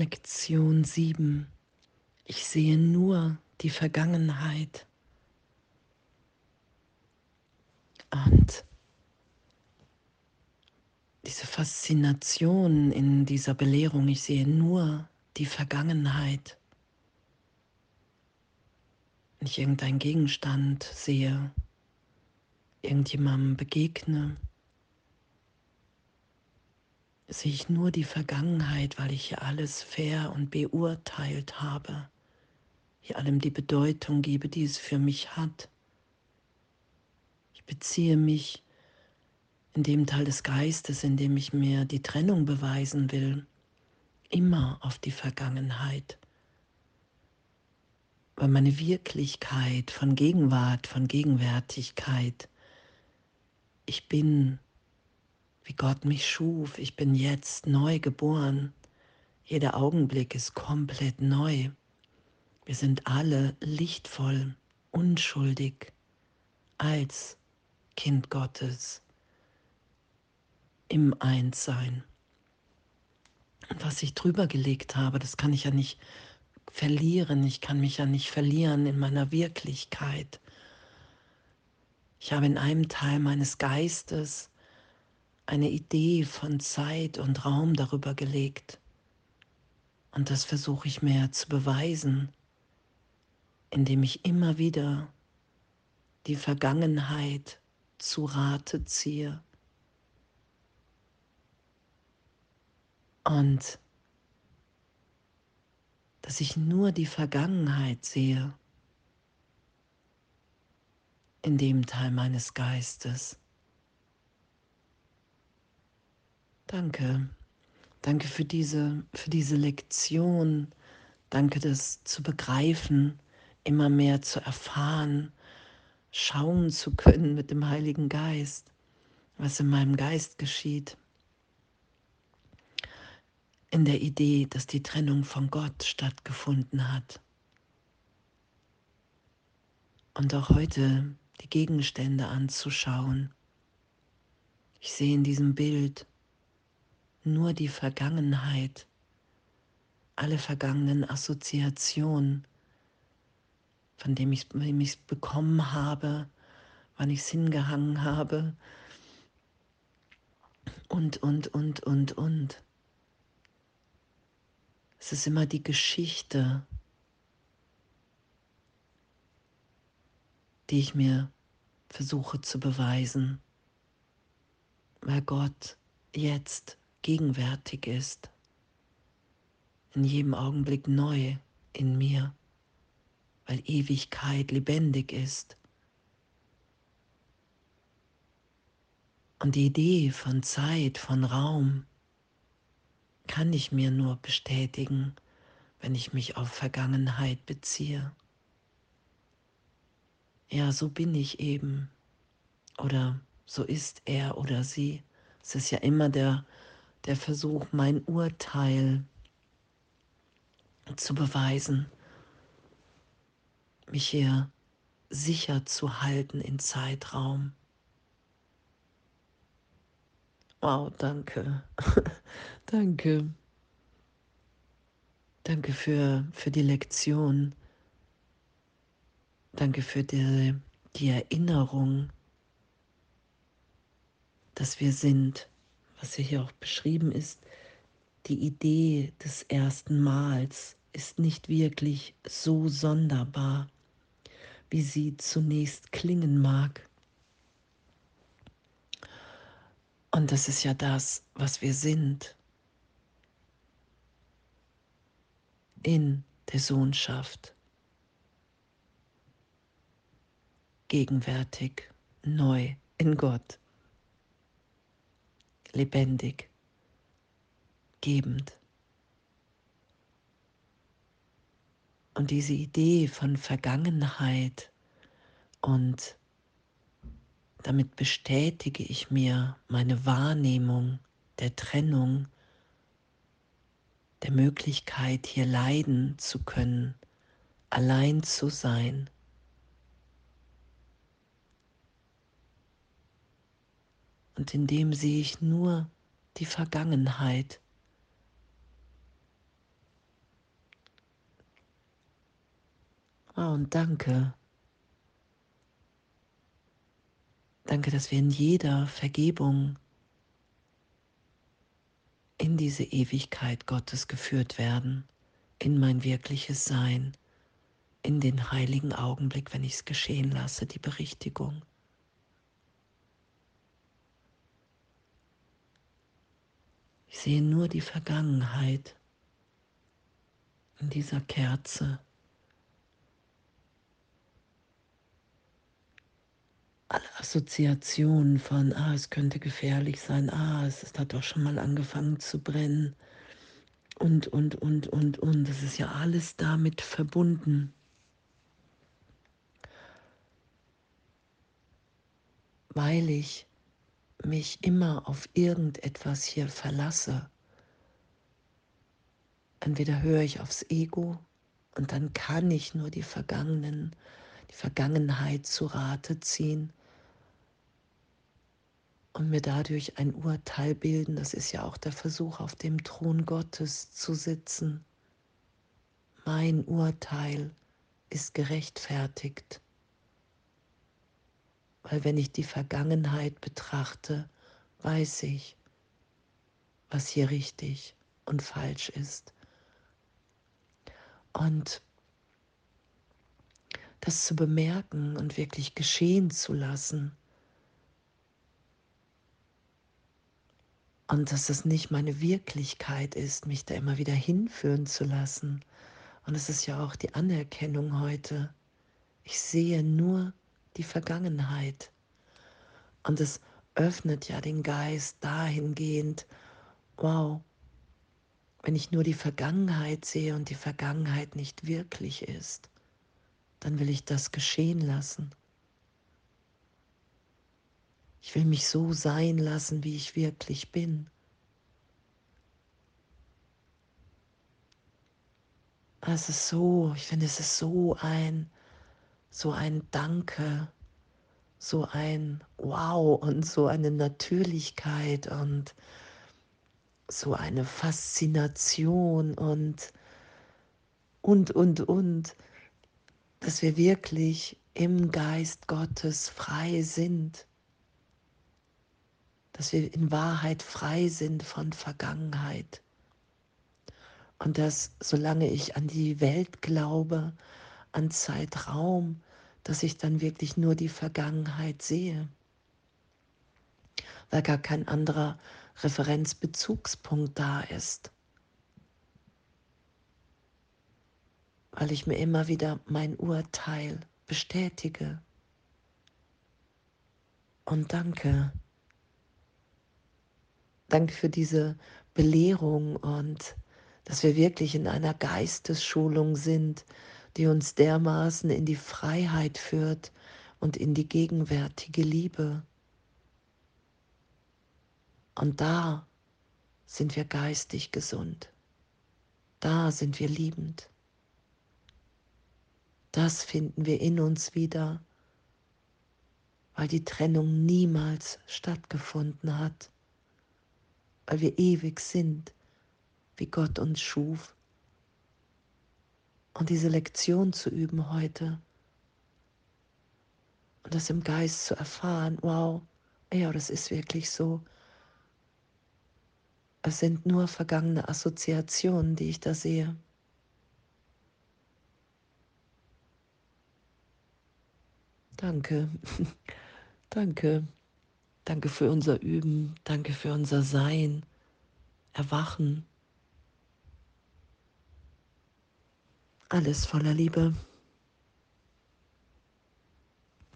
Lektion 7. Ich sehe nur die Vergangenheit. Und diese Faszination in dieser Belehrung, ich sehe nur die Vergangenheit. Wenn ich irgendeinen Gegenstand sehe, irgendjemandem begegne, sehe ich nur die Vergangenheit, weil ich hier alles fair und beurteilt habe, hier allem die Bedeutung gebe, die es für mich hat. Ich beziehe mich in dem Teil des Geistes, in dem ich mir die Trennung beweisen will, immer auf die Vergangenheit. Weil meine Wirklichkeit von Gegenwart, von Gegenwärtigkeit, ich bin, wie Gott mich schuf, ich bin jetzt neu geboren. Jeder Augenblick ist komplett neu. Wir sind alle lichtvoll, unschuldig als Kind Gottes im Einssein. Und was ich drüber gelegt habe, das kann ich ja nicht verlieren, ich kann mich ja nicht verlieren in meiner Wirklichkeit. Ich habe in einem Teil meines Geistes eine Idee von Zeit und Raum darüber gelegt. Und das versuche ich mir zu beweisen, indem ich immer wieder die Vergangenheit zu Rate ziehe Und dass ich nur die Vergangenheit sehe in dem Teil meines Geistes. Danke. Danke für diese, für diese Lektion. Danke, das zu begreifen, immer mehr zu erfahren, schauen zu können mit dem Heiligen Geist, was in meinem Geist geschieht in der Idee, dass die Trennung von Gott stattgefunden hat. Und auch heute die Gegenstände anzuschauen. Ich sehe in diesem Bild nur die Vergangenheit, alle vergangenen Assoziationen, von dem ich es bekommen habe, wann ich es hingehangen habe und, und, und, und, und. Es ist immer die Geschichte, die ich mir versuche zu beweisen, weil Gott jetzt gegenwärtig ist, in jedem Augenblick neu in mir, weil Ewigkeit lebendig ist. Und die Idee von Zeit, von Raum, kann ich mir nur bestätigen, wenn ich mich auf Vergangenheit beziehe. Ja, so bin ich eben. Oder so ist er oder sie. Es ist ja immer der, der Versuch, mein Urteil zu beweisen, mich hier sicher zu halten in Zeitraum. Wow, danke. danke. Danke für, für die Lektion. Danke für die, die Erinnerung, dass wir sind, was hier auch beschrieben ist. Die Idee des ersten Mals ist nicht wirklich so sonderbar, wie sie zunächst klingen mag. Und das ist ja das, was wir sind in der Sohnschaft. Gegenwärtig, neu in Gott, lebendig, gebend. Und diese Idee von Vergangenheit und damit bestätige ich mir meine Wahrnehmung der Trennung, der Möglichkeit, hier leiden zu können, allein zu sein. und in dem sehe ich nur die Vergangenheit. Ah, und danke. Danke, dass wir in jeder Vergebung in diese Ewigkeit Gottes geführt werden, in mein wirkliches Sein, in den heiligen Augenblick, wenn ich es geschehen lasse, die Berichtigung. Ich sehe nur die Vergangenheit in dieser Kerze. Alle Assoziationen von, ah, es könnte gefährlich sein, ah, es, hat doch schon mal angefangen zu brennen und, und, und, und, und. Das ist ja alles damit verbunden. Weil ich mich immer auf irgendetwas hier verlasse. Entweder höre ich aufs Ego und dann kann ich nur die Vergangenen, die Vergangenheit zu Rate ziehen und mir dadurch ein Urteil bilden. Das ist ja auch der Versuch, auf dem Thron Gottes zu sitzen. Mein Urteil ist gerechtfertigt. Weil wenn ich die Vergangenheit betrachte, weiß ich, was hier richtig und falsch ist. Und das zu bemerken und wirklich geschehen zu lassen. Und dass es nicht meine Wirklichkeit ist, mich da immer wieder hinführen zu lassen. Und es ist ja auch die Anerkennung heute. Ich sehe nur die Vergangenheit. Und es öffnet ja den Geist dahingehend, wow, wenn ich nur die Vergangenheit sehe und die Vergangenheit nicht wirklich ist, dann will ich das geschehen lassen. Ich will mich so sein lassen, wie ich wirklich bin. Es ist so, ich finde, es ist so ein, so ein Danke, so ein Wow und so eine Natürlichkeit und so eine Faszination und, und, und, und, dass wir wirklich im Geist Gottes frei sind, dass wir in Wahrheit frei sind von Vergangenheit. Und dass solange ich an die Welt glaube, an Zeitraum, dass ich dann wirklich nur die Vergangenheit sehe, weil gar kein anderer Referenzbezugspunkt da ist. Weil ich mir immer wieder mein Urteil bestätige. Und danke. Danke für diese Belehrung und dass wir wirklich in einer Geistesschulung sind, die uns dermaßen in die Freiheit führt und in die gegenwärtige Liebe. Und da sind wir geistig gesund. Da sind wir liebend. Das finden wir in uns wieder, weil die Trennung niemals stattgefunden hat, weil wir ewig sind, wie Gott uns schuf. Und diese Lektion zu üben heute und das im Geist zu erfahren, wow, ja, das ist wirklich so. Es sind nur vergangene Assoziationen, die ich da sehe. Danke, danke, danke für unser Üben, danke für unser Sein, Erwachen. Alles voller Liebe.